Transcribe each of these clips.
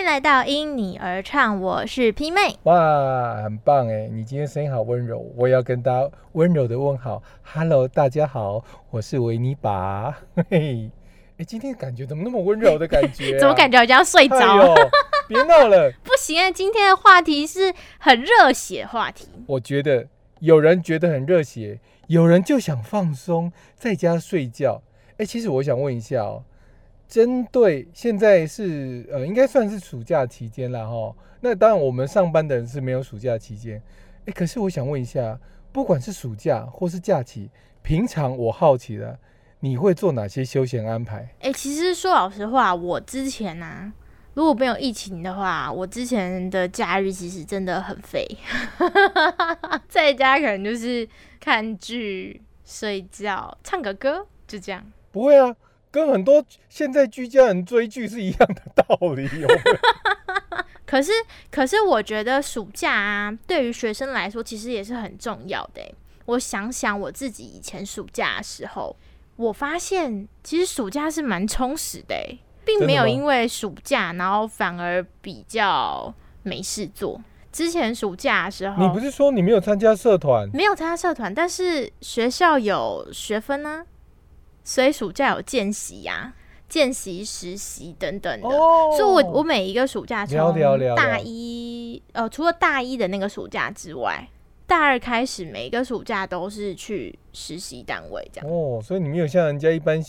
迎来到因你而唱，我是 P 妹。哇，很棒哎！你今天声音好温柔，我也要跟大家温柔的问好，Hello，大家好，我是维尼拔。嘿 嘿，哎，今天感觉怎么那么温柔的感觉？怎么感觉好像睡着？别闹了，不行啊！今天的话题是很热血话题。我觉得有人觉得很热血，有人就想放松，在家睡觉。哎，其实我想问一下哦。针对现在是呃，应该算是暑假期间了哈。那当然，我们上班的人是没有暑假期间。哎，可是我想问一下，不管是暑假或是假期，平常我好奇的，你会做哪些休闲安排？哎，其实说老实话，我之前呢，如果没有疫情的话，我之前的假日其实真的很废，在家可能就是看剧、睡觉、唱个歌，就这样。不会啊。跟很多现在居家人追剧是一样的道理哦。可是，可是我觉得暑假啊，对于学生来说，其实也是很重要的。我想想我自己以前暑假的时候，我发现其实暑假是蛮充实的，并没有因为暑假，然后反而比较没事做。之前暑假的时候，你不是说你没有参加社团？没有参加社团，但是学校有学分呢。所以暑假有见习呀、见习、实习等等的，所以我我每一个暑假从大一呃，除了大一的那个暑假之外，大二开始每一个暑假都是去实习单位这样。哦，所以你没有像人家一般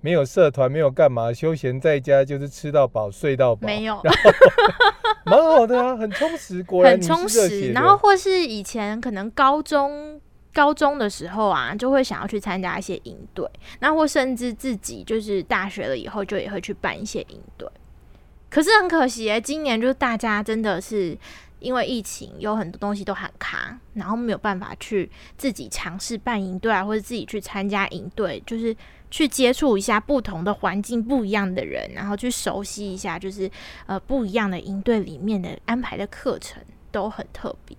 没有社团，没有干嘛，休闲在家就是吃到饱、睡到饱，没有，蛮好的啊，很充实，果然很充实。然后或是以前可能高中。高中的时候啊，就会想要去参加一些营队，那或甚至自己就是大学了以后，就也会去办一些营队。可是很可惜，今年就是大家真的是因为疫情，有很多东西都很卡，然后没有办法去自己尝试办营队啊，或者自己去参加营队，就是去接触一下不同的环境、不一样的人，然后去熟悉一下，就是呃不一样的营队里面的安排的课程都很特别，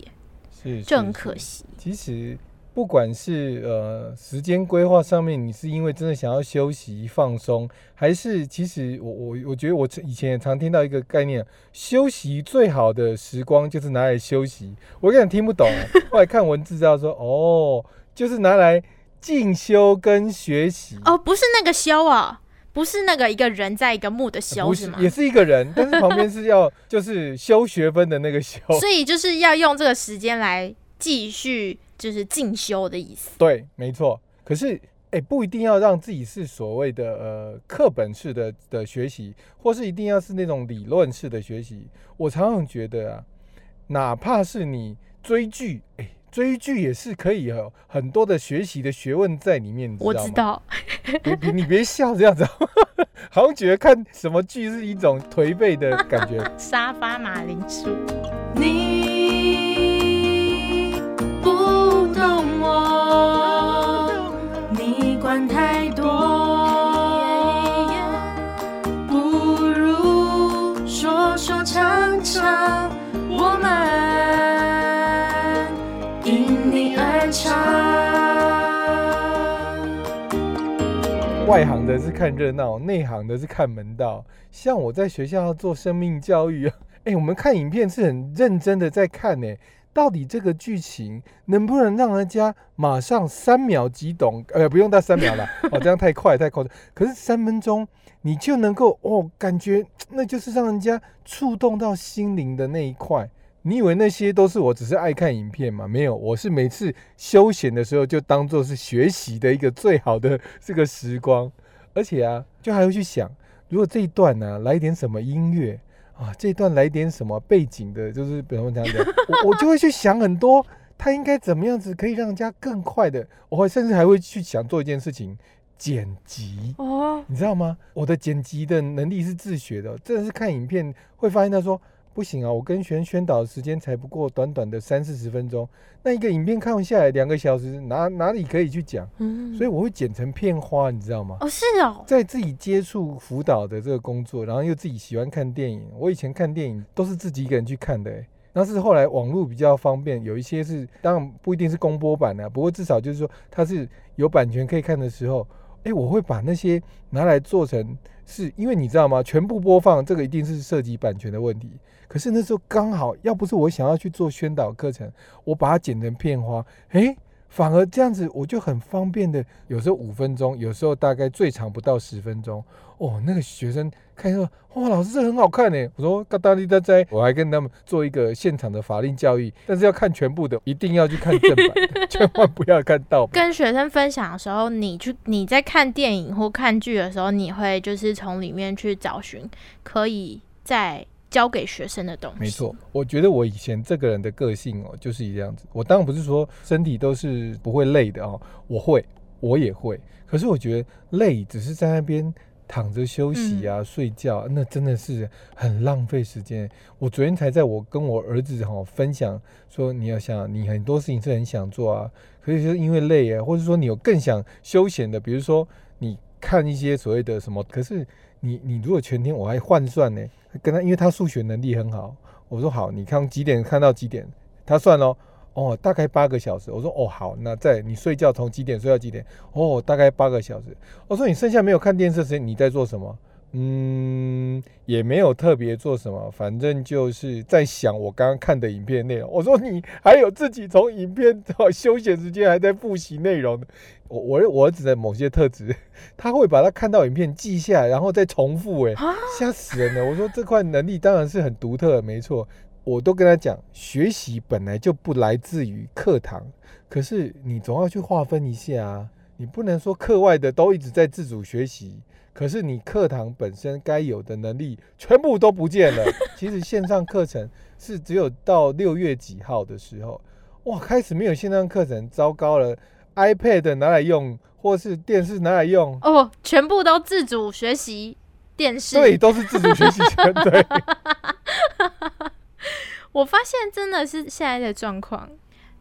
是就很可惜。其实。不管是呃时间规划上面，你是因为真的想要休息放松，还是其实我我我觉得我以前也常听到一个概念，休息最好的时光就是拿来休息。我有点听不懂，后来看文字知道说哦，就是拿来进修跟学习。哦，不是那个修啊，不是那个一个人在一个木的修是吗？也是一个人，但是旁边是要就是修学分的那个修，所以就是要用这个时间来继续。就是进修的意思。对，没错。可是，哎，不一定要让自己是所谓的呃课本式的的学习，或是一定要是那种理论式的学习。我常常觉得啊，哪怕是你追剧，哎，追剧也是可以有很多的学习的学问在里面。我知道。你你别笑这样子，好像觉得看什么剧是一种颓废的感觉。沙发马铃薯。管太多，外行的是看热闹，内行的是看门道。像我在学校做生命教育，哎，我们看影片是很认真的在看呢。到底这个剧情能不能让人家马上三秒即懂？呃，不用到三秒了，哦，这样太快太夸张。可是三分钟你就能够哦，感觉那就是让人家触动到心灵的那一块。你以为那些都是我只是爱看影片吗？没有，我是每次休闲的时候就当做是学习的一个最好的这个时光。而且啊，就还会去想，如果这一段呢来点什么音乐。啊，这段来点什么背景的，就是比方这样的，我我就会去想很多，他应该怎么样子可以让人家更快的，我会甚至还会去想做一件事情，剪辑哦，你知道吗？我的剪辑的能力是自学的，真的是看影片会发现他说。不行啊！我跟学生宣导的时间才不过短短的三四十分钟，那一个影片看完下来两个小时，哪哪里可以去讲？嗯，所以我会剪成片花，你知道吗？哦，是哦，在自己接触辅导的这个工作，然后又自己喜欢看电影。我以前看电影都是自己一个人去看的，那是后来网络比较方便，有一些是当然不一定是公播版的，不过至少就是说它是有版权可以看的时候，哎，我会把那些拿来做成，是因为你知道吗？全部播放这个一定是涉及版权的问题。可是那时候刚好，要不是我想要去做宣导课程，我把它剪成片花，哎。反而这样子，我就很方便的，有时候五分钟，有时候大概最长不到十分钟。哦，那个学生看说，哇，老师这很好看呢。我说，嘎达利达在，我还跟他们做一个现场的法令教育，但是要看全部的，一定要去看正版，千万不要看盗版。跟学生分享的时候，你去你在看电影或看剧的时候，你会就是从里面去找寻可以在。教给学生的东西，没错。我觉得我以前这个人的个性哦，就是这样子。我当然不是说身体都是不会累的哦，我会，我也会。可是我觉得累只是在那边躺着休息啊、睡觉，那真的是很浪费时间。我昨天才在我跟我儿子哈分享说，你要想你很多事情是很想做啊，可是就因为累啊，或者说你有更想休闲的，比如说你看一些所谓的什么，可是。你你如果全天我还换算呢，跟他因为他数学能力很好，我说好，你看几点看到几点，他算哦，哦大概八个小时，我说哦好，那在你睡觉从几点睡到几点，哦大概八个小时，我说你剩下没有看电视时间你在做什么？嗯，也没有特别做什么，反正就是在想我刚刚看的影片内容。我说你还有自己从影片到休闲时间还在复习内容我我我儿子的某些特质，他会把他看到影片记下来，然后再重复。哎，吓死人了！我说这块能力当然是很独特，没错。我都跟他讲，学习本来就不来自于课堂，可是你总要去划分一下啊，你不能说课外的都一直在自主学习。可是你课堂本身该有的能力全部都不见了。其实线上课程是只有到六月几号的时候，哇，开始没有线上课程，糟糕了。iPad 拿来用，或是电视拿来用，哦，全部都自主学习电视，对，都是自主学习 对。我发现真的是现在的状况，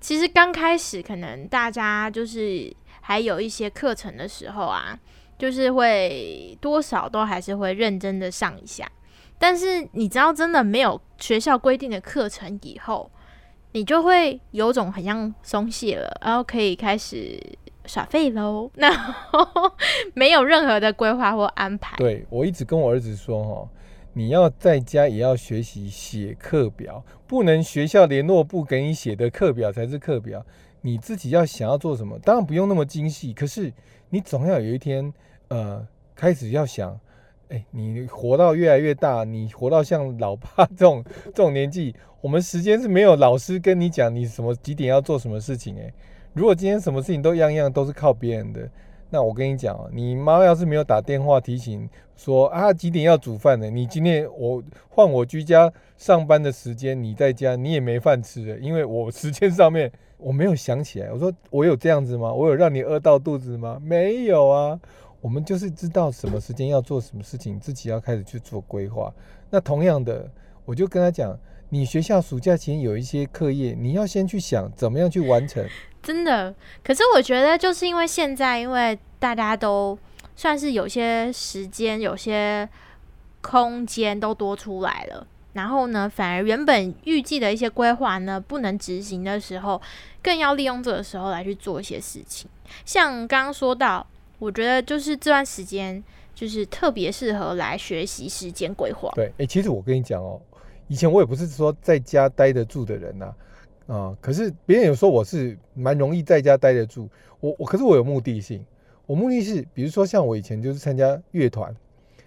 其实刚开始可能大家就是还有一些课程的时候啊。就是会多少都还是会认真的上一下，但是你知道，真的没有学校规定的课程以后，你就会有种很像松懈了，然后可以开始耍废喽。那没有任何的规划或安排。对我一直跟我儿子说哈，你要在家也要学习写课表，不能学校联络部给你写的课表才是课表，你自己要想要做什么，当然不用那么精细，可是你总要有一天。呃，开始要想，哎，你活到越来越大，你活到像老爸这种这种年纪，我们时间是没有老师跟你讲你什么几点要做什么事情。哎，如果今天什么事情都样样都是靠别人的，那我跟你讲哦，你妈要是没有打电话提醒说啊几点要煮饭的，你今天我换我居家上班的时间，你在家你也没饭吃了，因为我时间上面我没有想起来。我说我有这样子吗？我有让你饿到肚子吗？没有啊。我们就是知道什么时间要做什么事情，自己要开始去做规划。那同样的，我就跟他讲，你学校暑假前有一些课业，你要先去想怎么样去完成。真的，可是我觉得就是因为现在，因为大家都算是有些时间、有些空间都多出来了，然后呢，反而原本预计的一些规划呢不能执行的时候，更要利用这个时候来去做一些事情。像刚刚说到。我觉得就是这段时间，就是特别适合来学习时间规划。对，哎，其实我跟你讲哦，以前我也不是说在家待得住的人呐，啊，可是别人有说我是蛮容易在家待得住。我我可是我有目的性，我目的是，比如说像我以前就是参加乐团，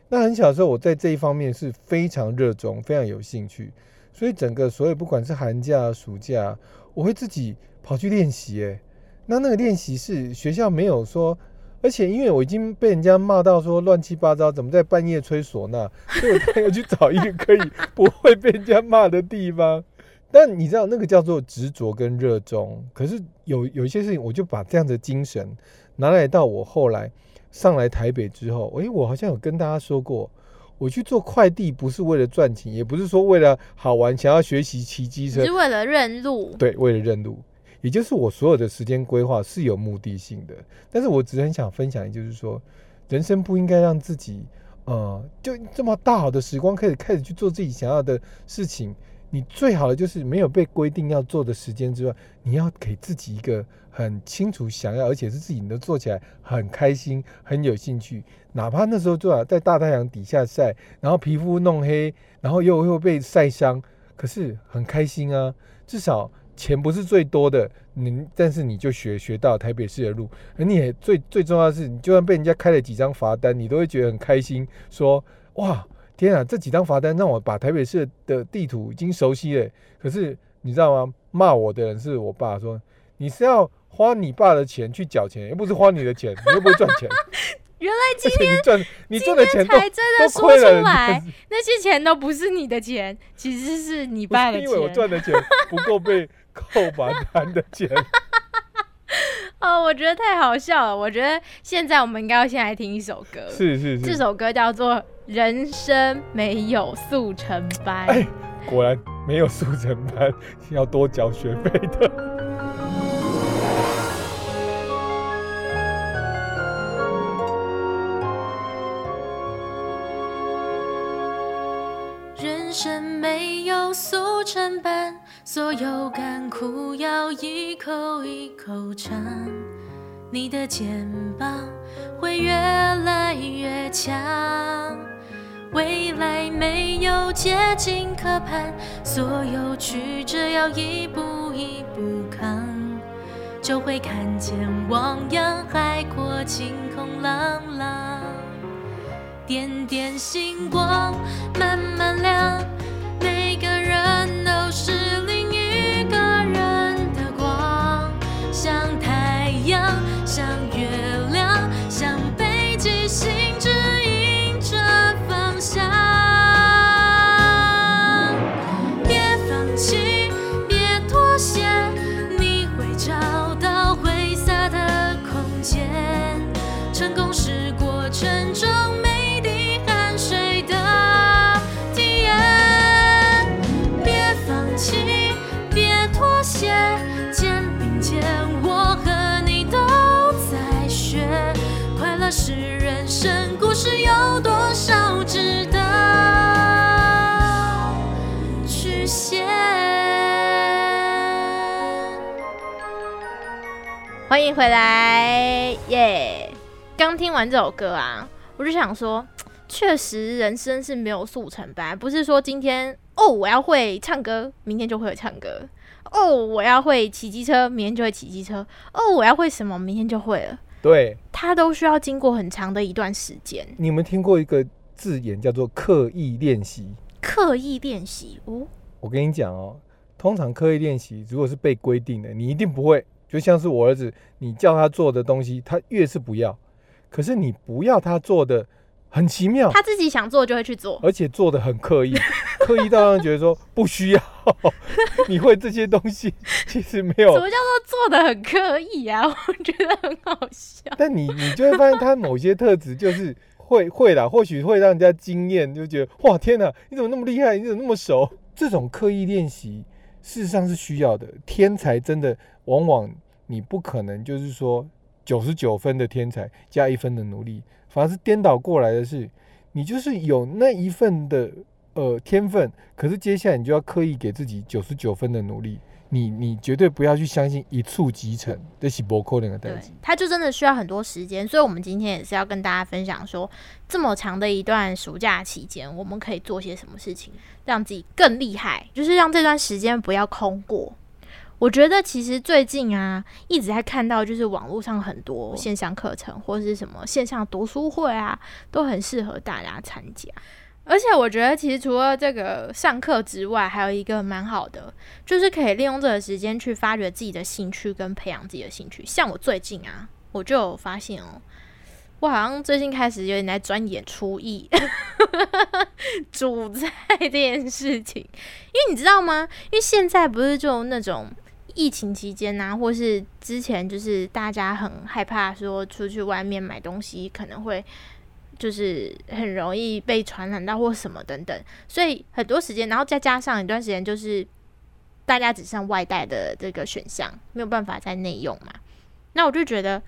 那很小的时候我在这一方面是非常热衷、非常有兴趣，所以整个所有不管是寒假、暑假，我会自己跑去练习。哎，那那个练习是学校没有说。而且因为我已经被人家骂到说乱七八糟，怎么在半夜吹唢呐，所以我要去找一个可以不会被人家骂的地方。但你知道那个叫做执着跟热衷。可是有有一些事情，我就把这样的精神拿来到我后来上来台北之后，诶，我好像有跟大家说过，我去做快递不是为了赚钱，也不是说为了好玩，想要学习骑机车，是为了认路。对，为了认路。也就是我所有的时间规划是有目的性的，但是我只是很想分享，就是说，人生不应该让自己，呃，就这么大好的时光，可以开始去做自己想要的事情，你最好的就是没有被规定要做的时间之外，你要给自己一个很清楚想要，而且是自己能做起来很开心、很有兴趣。哪怕那时候做，在大太阳底下晒，然后皮肤弄黑，然后又会被晒伤，可是很开心啊。至少钱不是最多的，你但是你就学学到台北市的路，而你也最最重要的是，你就算被人家开了几张罚单，你都会觉得很开心，说哇。天啊，这几张罚单让我把台北市的地图已经熟悉了。可是你知道吗？骂我的人是我爸，说你是要花你爸的钱去缴钱，又不是花你的钱，你又不会赚钱。原来今天你赚你赚的钱才真的说出来，那些钱都不是你的钱，其实是你爸的钱。因为我赚的钱不够被扣罚单的钱。哦，我觉得太好笑了。我觉得现在我们应该要先来听一首歌。是是是，这首歌叫做《人生没有速成班》。哎，果然没有速成班，要多缴学费的。速成班。所有甘苦要一口一口尝，你的肩膀会越来越强。未来没有捷径可攀，所有曲折要一步一步扛，就会看见汪洋海阔，晴空朗朗。点点星光慢慢亮，每欢迎回来，耶！刚听完这首歌啊，我就想说，确实人生是没有速成班，不是说今天哦我要会唱歌，明天就会唱歌；哦我要会骑机车，明天就会骑机车；哦我要会什么，明天就会了。对，它都需要经过很长的一段时间。你们听过一个字眼叫做刻意练习？刻意练习哦，我跟你讲哦，通常刻意练习如果是被规定的，你一定不会。就像是我儿子，你叫他做的东西，他越是不要。可是你不要他做的。很奇妙，他自己想做就会去做，而且做的很刻意，刻意到让人觉得说不需要。你会这些东西，其实没有。什么叫做做的很刻意啊？我觉得很好笑。但你你就会发现他某些特质就是会会啦，或许会让人家惊艳，就觉得哇天哪，你怎么那么厉害？你怎么那么熟？这种刻意练习事实上是需要的。天才真的往往你不可能就是说九十九分的天才加一分的努力。反而是颠倒过来的是，你就是有那一份的呃天分，可是接下来你就要刻意给自己九十九分的努力，你你绝对不要去相信一触即成的是不可能的代际。他就真的需要很多时间，所以我们今天也是要跟大家分享说，这么长的一段暑假期间，我们可以做些什么事情，让自己更厉害，就是让这段时间不要空过。我觉得其实最近啊，一直在看到就是网络上很多线上课程或者是什么线上读书会啊，都很适合大家参加。而且我觉得其实除了这个上课之外，还有一个蛮好的，就是可以利用这个时间去发掘自己的兴趣跟培养自己的兴趣。像我最近啊，我就有发现哦，我好像最近开始有点在钻研厨艺、煮菜这件事情。因为你知道吗？因为现在不是就那种。疫情期间呐，或是之前，就是大家很害怕说出去外面买东西可能会就是很容易被传染到或什么等等，所以很多时间，然后再加上一段时间，就是大家只剩外带的这个选项，没有办法在内用嘛。那我就觉得，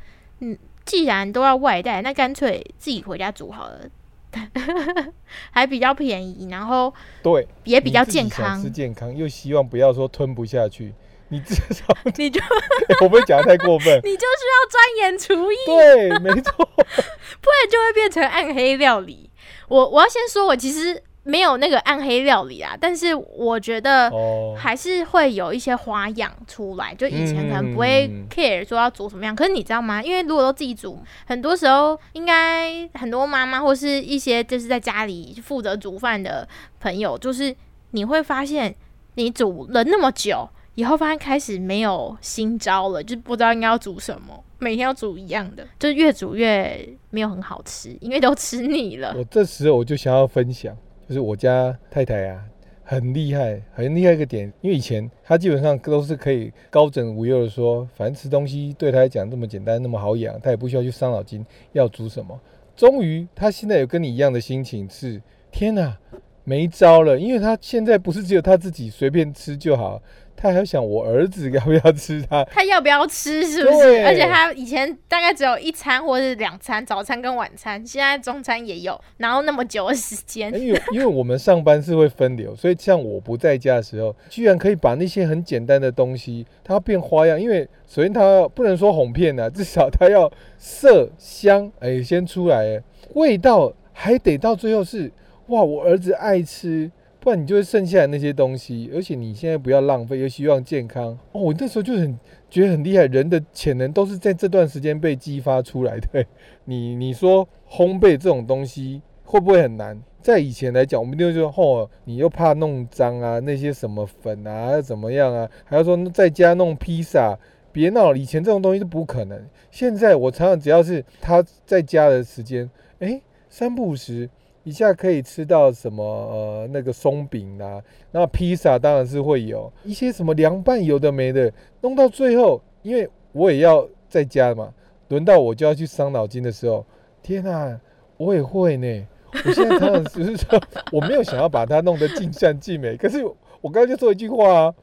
嗯，既然都要外带，那干脆自己回家煮好了。还比较便宜，然后对，也比较健康吃，健康又希望不要说吞不下去，你至少 你就 我不会讲的太过分。你就是要钻研厨艺，对，没错，不然就会变成暗黑料理。我我要先说，我其实没有那个暗黑料理啊，但是我觉得哦，还是会有一些花样出来。就以前可能不会嗯 care 说要煮什么样，可是你知道吗？因为如果都自己煮，很多时候应该很多妈妈或是一些就是在家里负责煮饭的朋友，就是你会发现你煮了那么久。以后发现开始没有新招了，就不知道应该要煮什么，每天要煮一样的，就越煮越没有很好吃，因为都吃腻了。我这时候我就想要分享，就是我家太太啊，很厉害，很厉害一个点，因为以前她基本上都是可以高枕无忧的说，反正吃东西对她来讲这么简单，那么好养，她也不需要去伤脑筋要煮什么。终于，她现在有跟你一样的心情是，天哪，没招了，因为她现在不是只有她自己随便吃就好，她还要想我儿子要不要吃它。他要不要吃？是不是？而且他以前大概只有一餐或是两餐，早餐跟晚餐，现在中餐也有，然后那么久的时间，因为因为我们上班是会分流，所以像我不在家的时候，居然可以把那些很简单的东西，它要变花样。因为首先它要不能说哄骗啊，至少它要色香，哎，先出来，哎味道还得到最后是哇，我儿子爱吃，不然你就会剩下来那些东西。而且你现在不要浪费，又希望健康。哦，我那时候就很觉得很厉害，人的潜能都是在这段时间被激发出来的。你你说烘焙这种东西会不会很难？在以前来讲，我们就说哦，你又怕弄脏啊，那些什么粉啊，怎么样啊，还要说在家弄披萨，别闹了。以前这种东西是不可能。现在我常常只要是他在家的时间，哎，三不五时一下可以吃到什么呃那个松饼啊，那披萨当然是会有一些什么凉拌有的没的，弄到最后，因为我也要在家嘛，轮到我就要去伤脑筋的时候，天啊，我也会呢。我现在常常只是说，我没有想要把它弄得尽善尽美，可是我刚刚就说一句话啊，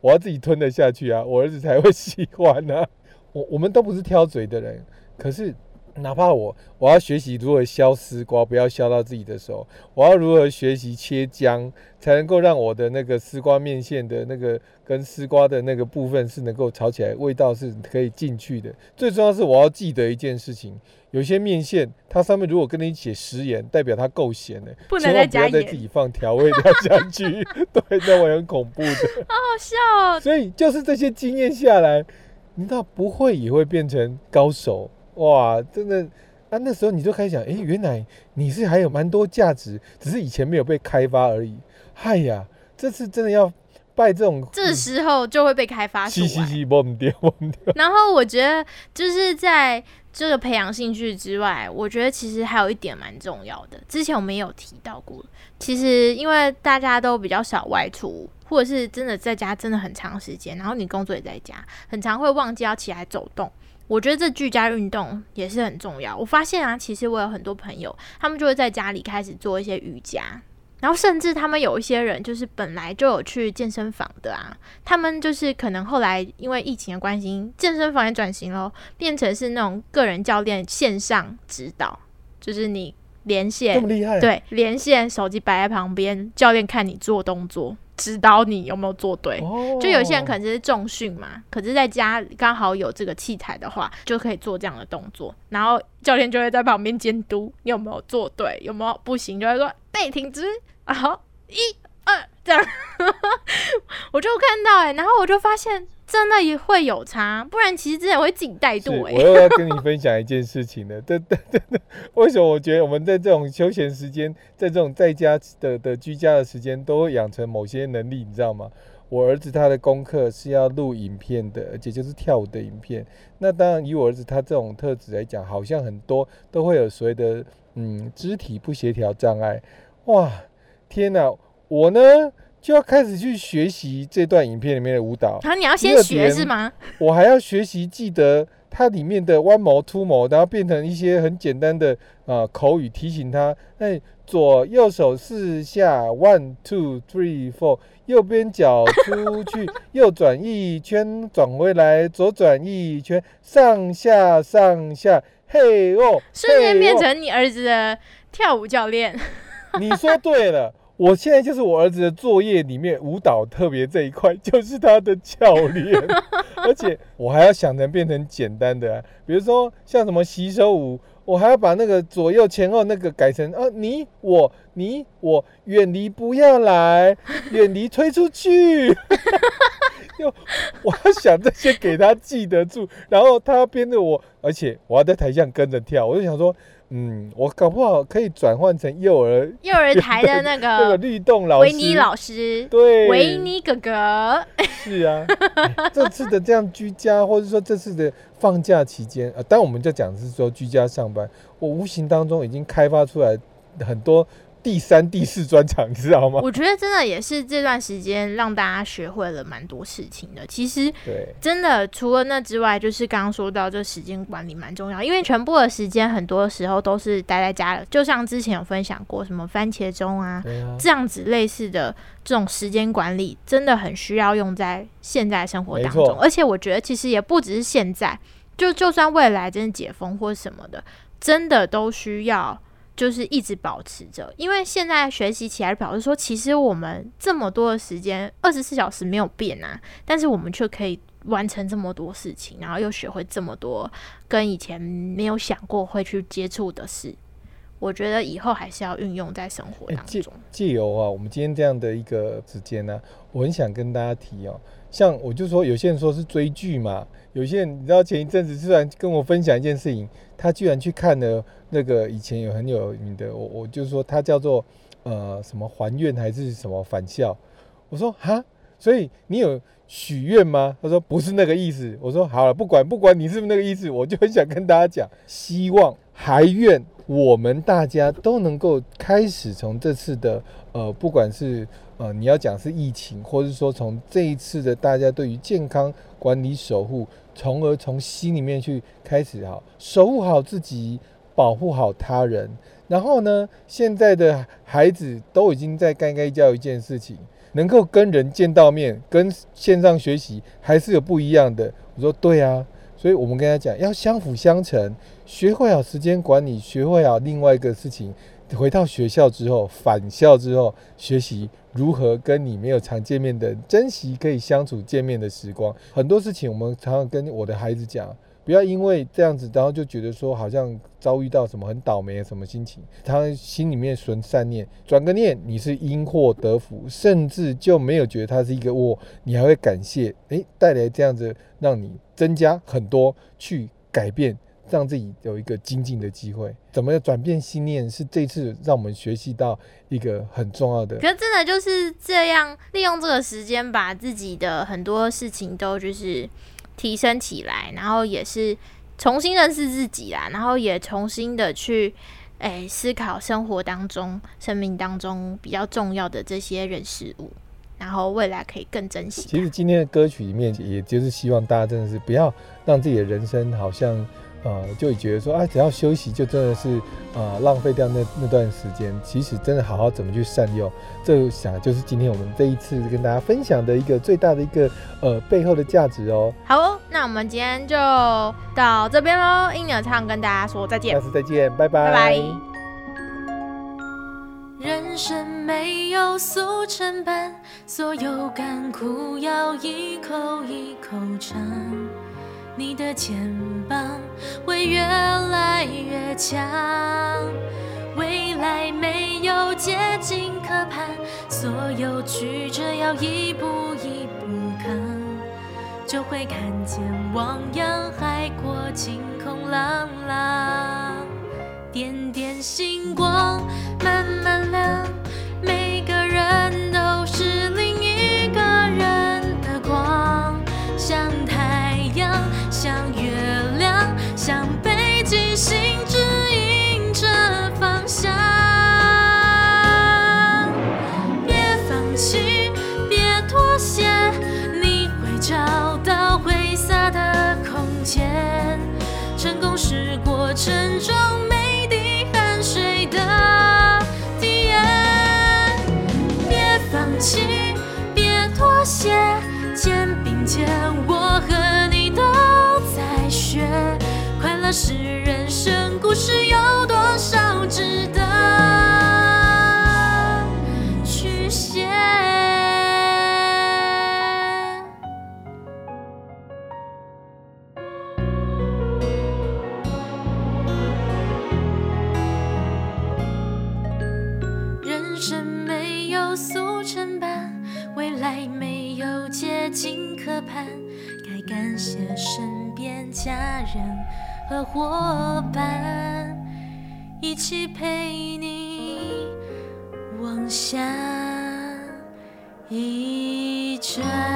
我要自己吞得下去啊，我儿子才会喜欢啊。我我们都不是挑嘴的人，可是哪怕我我要学习如何削丝瓜，不要削到自己的手，我要如何学习切姜，才能够让我的那个丝瓜面线的那个跟丝瓜的那个部分是能够炒起来，味道是可以进去的。最重要是我要记得一件事情，有些面线它上面如果跟你写食盐，代表它够咸的，不能千再加盐不要再自，己放调味料下去，对，那会很恐怖的。好笑哦。所以就是这些经验下来，你知道不会也会变成高手哇！真的啊，那时候你就开始想，诶，原来你是还有蛮多价值，只是以前没有被开发而已。嗨呀，这次真的要拜这种这时候就会被开发出来。嘻嘻嘻，我唔掉，忘掉。然后我觉得就是在这个培养兴趣之外，我觉得其实还有一点蛮重要的。之前我们也有提到过，其实因为大家都比较少外出，或者是真的在家真的很长时间，然后你工作也在家，很常会忘记要起来走动。我觉得这居家运动也是很重要。我发现啊，其实我有很多朋友，他们就会在家里开始做一些瑜伽，然后甚至他们有一些人就是本来就有去健身房的啊，他们就是可能后来因为疫情的关系，健身房也转型咯，变成是那种个人教练线上指导，就是你连这线么厉害？，对连线手机摆在旁边，教练看你做动作，指导你有没有做对。哦就有些人可能是重训嘛，可是在家刚好有这个器材的话，就可以做这样的动作，然后教练就会在旁边监督你有没有做对，有没有不行，就会说背挺直，然后一二这样，我就看到哎、然后我就发现真的也会有差，不然其实之前会自己怠是，惰哎、我又要跟你分享一件事情了。对对对对，为什么我觉得我们在这种休闲时间，在这种在家的的居家的时间，都会养成某些能力，你知道吗？我儿子他的功课是要录影片的，而且就是跳舞的影片。那当然，以我儿子他这种特质来讲，好像很多都会有所谓的嗯肢体不协调障碍。哇，天哪！我呢就要开始去学习这段影片里面的舞蹈。然后你要先学是吗？我还要学习记得它里面的弯毛、凸毛，然后变成一些很简单的啊、呃口语提醒他。哎，左右手四下，one two three four，右边脚出去，右转一圈，转回来，左转一圈，上下上下，嘿哦，瞬间变成你儿子的跳舞教练。你说对了，我现在就是我儿子的作业里面舞蹈特别这一块，就是他的教练，而且我还要想成变成简单的、比如说像什么洗手舞，我还要把那个左右前后那个改成啊你我你我远离不要来，远离推出去。又我要想这些给他记得住，然后他要编着我，而且我要在台上跟着跳，我就想说，嗯，我搞不好可以转换成幼儿 幼儿台的那 那个个律动老师，维尼老师，对，维尼哥哥，是啊，哎这次的这样居家，或者说这次的放假期间，呃，当然我们就讲的是说居家上班，我无形当中已经开发出来很多第三、第四专场，你知道吗？我觉得真的也是这段时间让大家学会了蛮多事情的。其实对，真的除了那之外，就是刚刚说到这时间管理蛮重要，因为全部的时间很多时候都是待在家了，就像之前有分享过什么番茄钟啊。啊，这样子类似的这种时间管理，真的很需要用在现在生活当中。而且我觉得其实也不只是现在，就就算未来真的解封或什么的，真的都需要就是一直保持着。因为现在学习起来表示说，其实我们这么多的时间，二十四小时没有变啊，但是我们却可以完成这么多事情，然后又学会这么多跟以前没有想过会去接触的事。我觉得以后还是要运用在生活当中。借由啊，我们今天这样的一个时间呢、我很想跟大家提哦，像我就说有些人说是追剧嘛，有些人你知道前一阵子突然跟我分享一件事情，他居然去看了那个以前有很有名的，我我就说他叫做呃什么还愿还是什么返校，我说哈，所以你有许愿吗？他说不是那个意思。我说好了，不管不管你是不是那个意思，我就很想跟大家讲，希望还愿我们大家都能够开始从这次的呃，不管是呃你要讲是疫情，或者说从这一次的大家对于健康管理守护，从而从心里面去开始好守护好自己，保护好他人。然后呢，现在的孩子都已经在该该教一件事情，能够跟人见到面，跟线上学习还是有不一样的。我说对啊，所以我们跟他讲要相辅相成，学会好时间管理，学会好另外一个事情。回到学校之后，返校之后，学习如何跟你没有常见面的珍惜可以相处见面的时光。很多事情我们常常跟我的孩子讲，不要因为这样子，然后就觉得说好像遭遇到什么很倒霉的什么心情，他心里面存善念，转个念，你是因祸得福，甚至就没有觉得他是一个祸，你还会感谢，诶，带来这样子让你增加很多去改变。让自己有一个精进的机会，怎么转变信念是这次让我们学习到一个很重要的。可是真的就是这样，利用这个时间把自己的很多事情都就是提升起来，然后也是重新认识自己啦，然后也重新的去哎、思考生活当中、生命当中比较重要的这些人事物，然后未来可以更珍惜。其实今天的歌曲里面，也就是希望大家真的是不要让自己的人生好像呃，就觉得说啊，只要休息就真的是呃浪费掉那那段时间。其实真的好好怎么去善用，这想就是今天我们这一次跟大家分享的一个最大的一个呃背后的价值哦。好哦，那我们今天就到这边喽。音鸟唱跟大家说再见下，次再见，拜拜，拜拜。人生没有速成班，所有甘苦要一口一口尝。你的肩膀会越来越强，未来没有捷径可攀，所有曲折要一步一步扛，就会看见汪洋海阔，晴空朗朗。点点星光慢慢亮，每个人身边家人和伙伴，一起陪你往下一站。